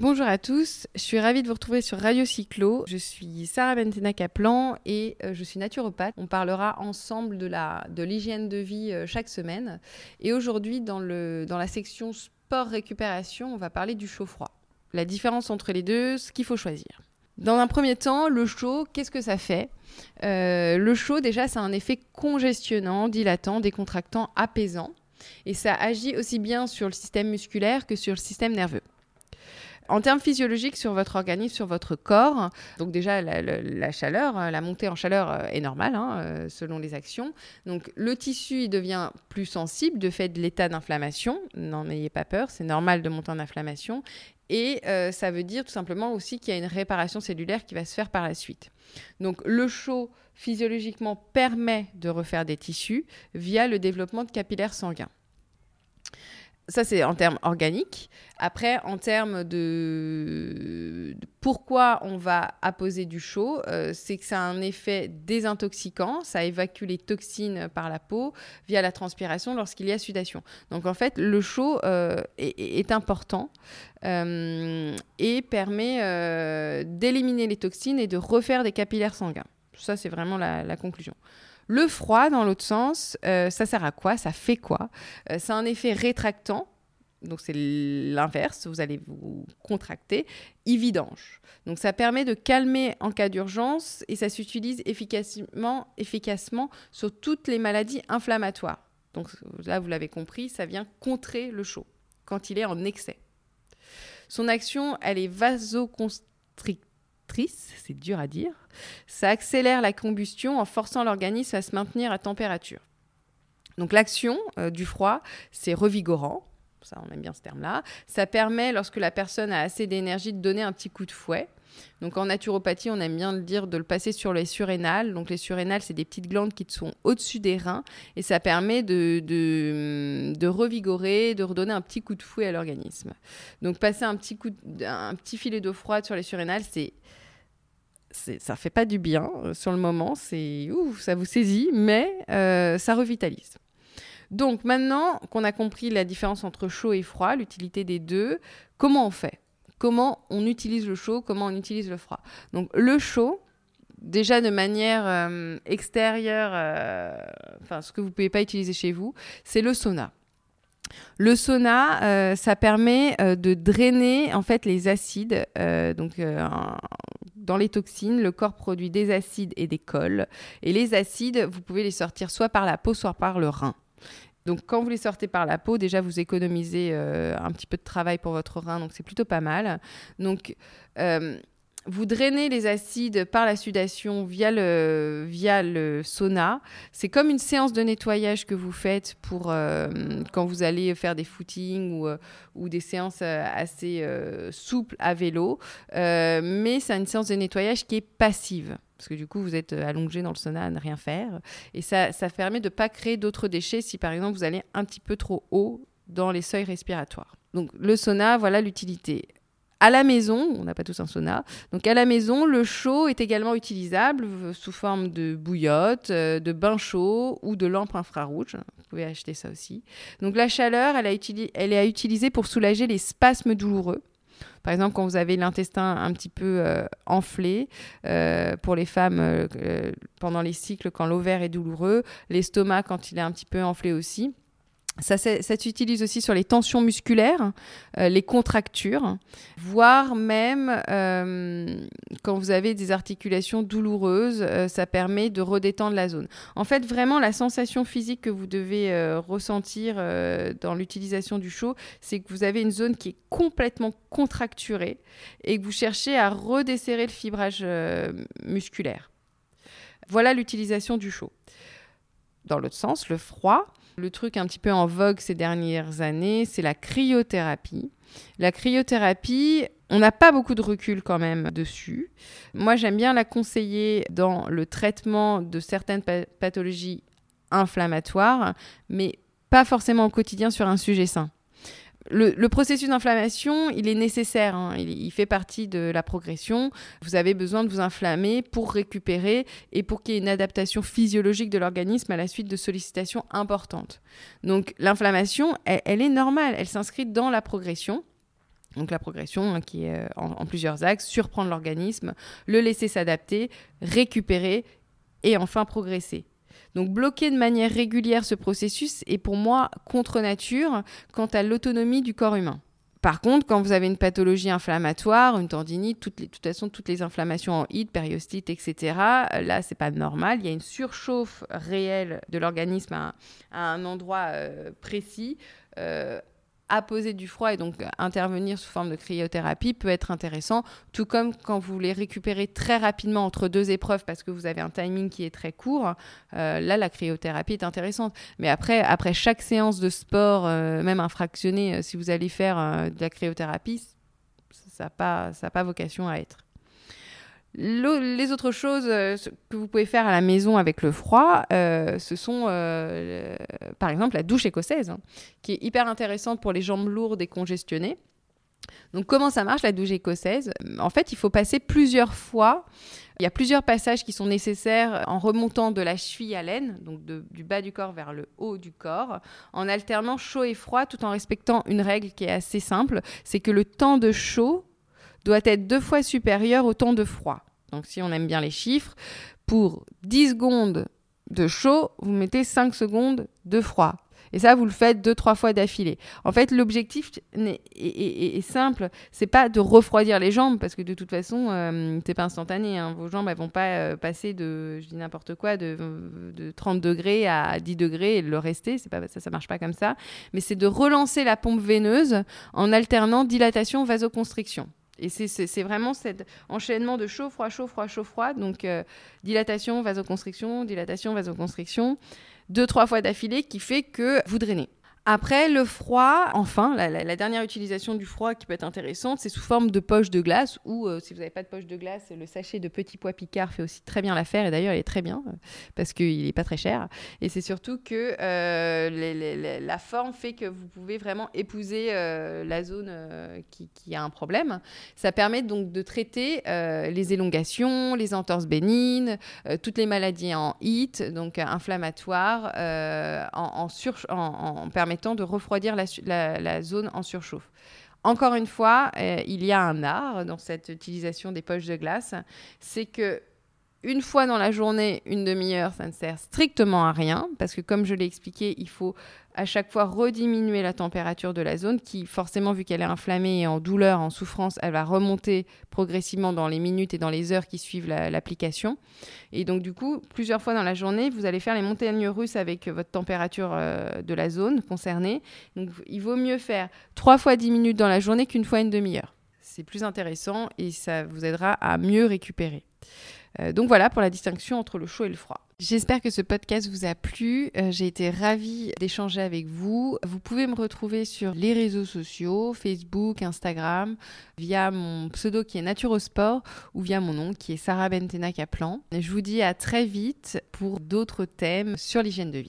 Bonjour à tous, je suis ravie de vous retrouver sur Radio Cyclo. Je suis Sarah Bentena Kaplan et euh, je suis naturopathe. On parlera ensemble de l'hygiène de vie euh, chaque semaine. Et aujourd'hui, dans, la section sport récupération, on va parler du chaud-froid. La différence entre les deux, ce qu'il faut choisir. Dans un premier temps, le chaud, qu'est-ce que ça fait? Euh, Le chaud, déjà, ça a un effet congestionnant, dilatant, décontractant, apaisant. Et ça agit aussi bien sur le système musculaire que sur le système nerveux. En termes physiologiques, sur votre organisme, sur votre corps, donc déjà la, chaleur, la montée en chaleur euh, est normale hein, euh, selon les actions. Donc le tissu devient plus sensible de fait de l'état d'inflammation. N'en ayez pas peur, c'est normal de monter en inflammation. Et euh, ça veut dire tout simplement aussi qu'il y a une réparation cellulaire qui va se faire par la suite. Donc le chaud physiologiquement permet de refaire des tissus via le développement de capillaires sanguins. Ça, c'est en termes organiques. Après, en termes de... pourquoi on va apposer du chaud, euh, c'est que ça a un effet désintoxicant, ça évacue les toxines par la peau via la transpiration lorsqu'il y a sudation. Donc en fait, le chaud euh, est, important euh, et permet d'éliminer les toxines et de refaire des capillaires sanguins. Ça, c'est vraiment la conclusion. Le froid, dans l'autre sens, euh, ça sert à quoi? Ça fait quoi? Euh, C'est un effet rétractant. Donc c'est l'inverse, vous allez vous contracter, il vidange. Donc ça permet de calmer en cas d'urgence et ça s'utilise efficacement, efficacement sur toutes les maladies inflammatoires. Donc là, vous l'avez compris, ça vient contrer le chaud quand il est en excès. Son action, elle est vasoconstrictrice c'est dur à dire. Ça accélère la combustion en forçant l'organisme à se maintenir à température. Donc l'action euh, du froid, c'est revigorant, ça on aime bien ce terme-là. Ça permet, lorsque la personne a assez d'énergie, de donner un petit coup de fouet. Donc en naturopathie, on aime bien le dire de le passer sur les surrénales. Donc les surrénales, c'est des petites glandes qui sont au-dessus des reins et ça permet de, de, de, revigorer, de redonner un petit coup de fouet à l'organisme. Donc passer un petit, coup un petit filet d'eau froide sur les surrénales, c'est ça fait pas du bien euh, sur le moment, c'est ça vous saisit, mais euh, ça revitalise. Donc maintenant qu'on a compris la différence entre chaud et froid, l'utilité des deux, comment on fait? Comment on utilise le chaud Comment on utilise le froid Donc le chaud, déjà de manière euh, extérieure, enfin ce que vous pouvez pas utiliser chez vous, c'est le sauna. Le sauna, ça permet de drainer en fait les acides. donc dans les toxines, le corps produit des acides et des cols. Et les acides, vous pouvez les sortir soit par la peau, soit par le rein. Donc quand vous les sortez par la peau, déjà vous économisez euh, un petit peu de travail pour votre rein, donc c'est plutôt pas mal. Donc euh, vous drainez les acides par la sudation via le, sauna. C'est comme une séance de nettoyage que vous faites pour euh, quand vous allez faire des footings ou, des séances assez souples à vélo. mais c'est une séance de nettoyage qui est passive. Parce que du coup, vous êtes allongé dans le sauna à ne rien faire. Et ça, ça permet de ne pas créer d'autres déchets si par exemple vous allez un petit peu trop haut dans les seuils respiratoires. Donc le sauna, voilà l'utilité. À la maison, on n'a pas tous un sauna, donc à la maison, le chaud est également utilisable sous forme de bouillotte, euh, de bain chaud ou de lampe infrarouge. Vous pouvez acheter ça aussi. Donc la chaleur, elle, est à utiliser pour soulager les spasmes douloureux. Par exemple, quand vous avez l'intestin un petit peu euh, enflé, euh, pour les femmes pendant les cycles, quand l'ovaire est douloureux, l'estomac quand il est un petit peu enflé aussi. Ça, s'utilise aussi sur les tensions musculaires, euh, les contractures, voire même euh, quand vous avez des articulations douloureuses, euh, ça permet de redétendre la zone. En fait, vraiment, la sensation physique que vous devez ressentir dans l'utilisation du chaud, c'est que vous avez une zone qui est complètement contracturée et que vous cherchez à redesserrer le fibrage musculaire. Voilà l'utilisation du chaud. Dans l'autre sens, le froid, le truc un petit peu en vogue ces dernières années, c'est la cryothérapie. La cryothérapie, on n'a pas beaucoup de recul quand même dessus. Moi, j'aime bien la conseiller dans le traitement de certaines pathologies inflammatoires, mais pas forcément au quotidien sur un sujet sain le, processus d'inflammation, il est nécessaire, hein. il, fait partie de la progression. Vous avez besoin de vous inflammer pour récupérer et pour qu'il y ait une adaptation physiologique de l'organisme à la suite de sollicitations importantes. Donc l'inflammation, elle, est normale, elle s'inscrit dans la progression. Donc la progression hein, qui est en plusieurs axes, surprendre l'organisme, le laisser s'adapter, récupérer et enfin progresser. Donc bloquer de manière régulière ce processus est pour moi contre nature quant à l'autonomie du corps humain. Par contre, quand vous avez une pathologie inflammatoire, une tendinite, toutes les, de toute façon, toutes les inflammations en hit, périostite, etc., là, c'est pas normal. Il y a une surchauffe réelle de l'organisme à, un endroit euh, précis. Euh, apposer du froid et donc intervenir sous forme de cryothérapie peut être intéressant, tout comme quand vous voulez récupérer très rapidement entre deux épreuves parce que vous avez un timing qui est très court, euh, là la cryothérapie est intéressante. Mais après, après chaque séance de sport, euh, même infractionnée, euh, si vous allez faire de la cryothérapie, ça n'a pas vocation à être les autres choses euh, que vous pouvez faire à la maison avec le froid, euh, ce sont euh, par exemple la douche écossaise, hein, qui est hyper intéressante pour les jambes lourdes et congestionnées. Donc comment ça marche la douche écossaise? En fait, il faut passer plusieurs fois. Il y a plusieurs passages qui sont nécessaires en remontant de la cheville à l'aine, donc du bas du corps vers le haut du corps, en alternant chaud et froid tout en respectant une règle qui est assez simple, c'est que le temps de chaud doit être deux fois supérieur au temps de froid. Donc si on aime bien les chiffres, pour 10 secondes de chaud, vous mettez 5 secondes de froid. Et ça, vous le faites deux, trois fois d'affilée. En fait, l'objectif est, est, simple. C'est pas de refroidir les jambes, parce que de toute façon, euh, c'est pas instantané. Hein. Vos jambes, elles vont pas euh, passer de, je dis n'importe quoi, de, de, 30 degrés à 10 degrés et le rester. C'est pas ça, ça marche pas comme ça. Mais c'est de relancer la pompe veineuse en alternant dilatation, vasoconstriction. Et c'est vraiment cet enchaînement de chaud, froid, chaud, froid, chaud, froid. Donc, euh, dilatation, vasoconstriction, dilatation, vasoconstriction, deux, trois fois d'affilée qui fait que vous drainez. Après, le froid, enfin, la, dernière utilisation du froid qui peut être intéressante, c'est sous forme de poche de glace ou euh, si vous n'avez pas de poche de glace, le sachet de petits pois Picard fait aussi très bien l'affaire et d'ailleurs il est très bien euh, parce qu'il n'est pas très cher. Et c'est surtout que euh, la forme fait que vous pouvez vraiment épouser la zone qui, a un problème. Ça permet donc de traiter les élongations, les entorses bénignes, toutes les maladies en HIT, donc inflammatoires, en permettant de refroidir la, zone en surchauffe. Encore une fois, euh, il y a un art dans cette utilisation des poches de glace, c'est que une fois dans la journée, une demi-heure, ça ne sert strictement à rien, parce que comme je l'ai expliqué, il faut à chaque fois rediminuer la température de la zone, qui forcément, vu qu'elle est inflammée et en douleur, en souffrance, elle va remonter progressivement dans les minutes et dans les heures qui suivent l'application. et donc, du coup, plusieurs fois dans la journée, vous allez faire les montagnes russes avec votre température euh, de la zone concernée. Il vaut mieux faire trois fois dix minutes dans la journée qu'une fois une demi-heure. C'est plus intéressant et ça vous aidera à mieux récupérer. Euh, donc voilà pour la distinction entre le chaud et le froid. J'espère que ce podcast vous a plu. Euh, j'ai été ravie d'échanger avec vous. Vous pouvez me retrouver sur les réseaux sociaux, Facebook, Instagram, via mon pseudo qui est Naturosport ou via mon nom qui est Sarah Bentena Kaplan. je vous dis à très vite pour d'autres thèmes sur l'hygiène de vie.